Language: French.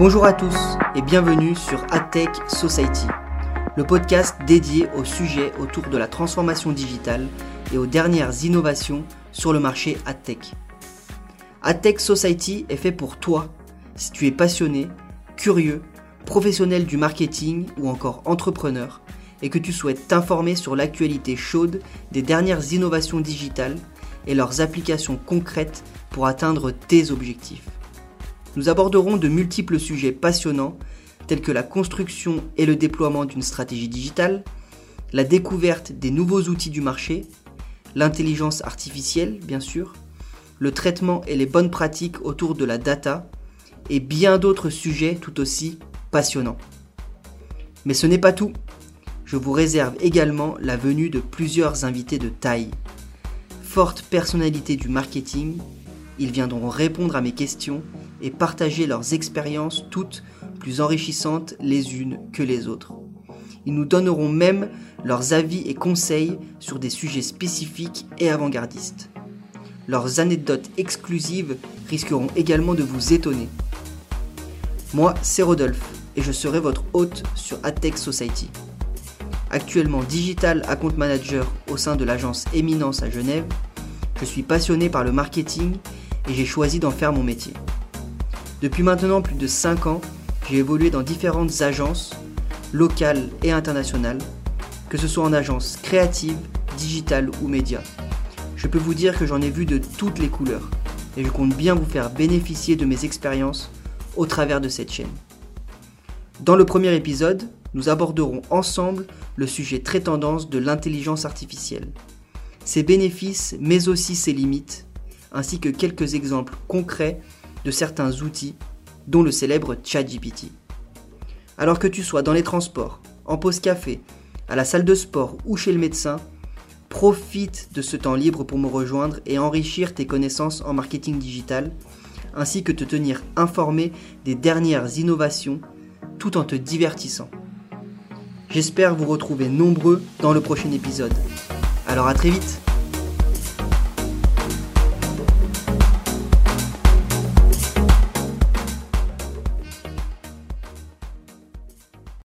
Bonjour à tous et bienvenue sur AdTech Society, le podcast dédié au sujet autour de la transformation digitale et aux dernières innovations sur le marché AdTech. AdTech Society est fait pour toi si tu es passionné, curieux, professionnel du marketing ou encore entrepreneur et que tu souhaites t'informer sur l'actualité chaude des dernières innovations digitales et leurs applications concrètes pour atteindre tes objectifs. Nous aborderons de multiples sujets passionnants tels que la construction et le déploiement d'une stratégie digitale, la découverte des nouveaux outils du marché, l'intelligence artificielle bien sûr, le traitement et les bonnes pratiques autour de la data et bien d'autres sujets tout aussi passionnants. Mais ce n'est pas tout. Je vous réserve également la venue de plusieurs invités de taille. Fortes personnalités du marketing, ils viendront répondre à mes questions et partager leurs expériences toutes plus enrichissantes les unes que les autres. Ils nous donneront même leurs avis et conseils sur des sujets spécifiques et avant-gardistes. Leurs anecdotes exclusives risqueront également de vous étonner. Moi, c'est Rodolphe et je serai votre hôte sur AdTech Society. Actuellement Digital Account Manager au sein de l'agence Éminence à Genève, je suis passionné par le marketing et j'ai choisi d'en faire mon métier. Depuis maintenant plus de 5 ans, j'ai évolué dans différentes agences, locales et internationales, que ce soit en agence créative, digitale ou média. Je peux vous dire que j'en ai vu de toutes les couleurs et je compte bien vous faire bénéficier de mes expériences au travers de cette chaîne. Dans le premier épisode, nous aborderons ensemble le sujet très tendance de l'intelligence artificielle, ses bénéfices mais aussi ses limites, ainsi que quelques exemples concrets de certains outils, dont le célèbre ChatGPT. Alors que tu sois dans les transports, en pause café, à la salle de sport ou chez le médecin, profite de ce temps libre pour me rejoindre et enrichir tes connaissances en marketing digital, ainsi que te tenir informé des dernières innovations tout en te divertissant. J'espère vous retrouver nombreux dans le prochain épisode. Alors à très vite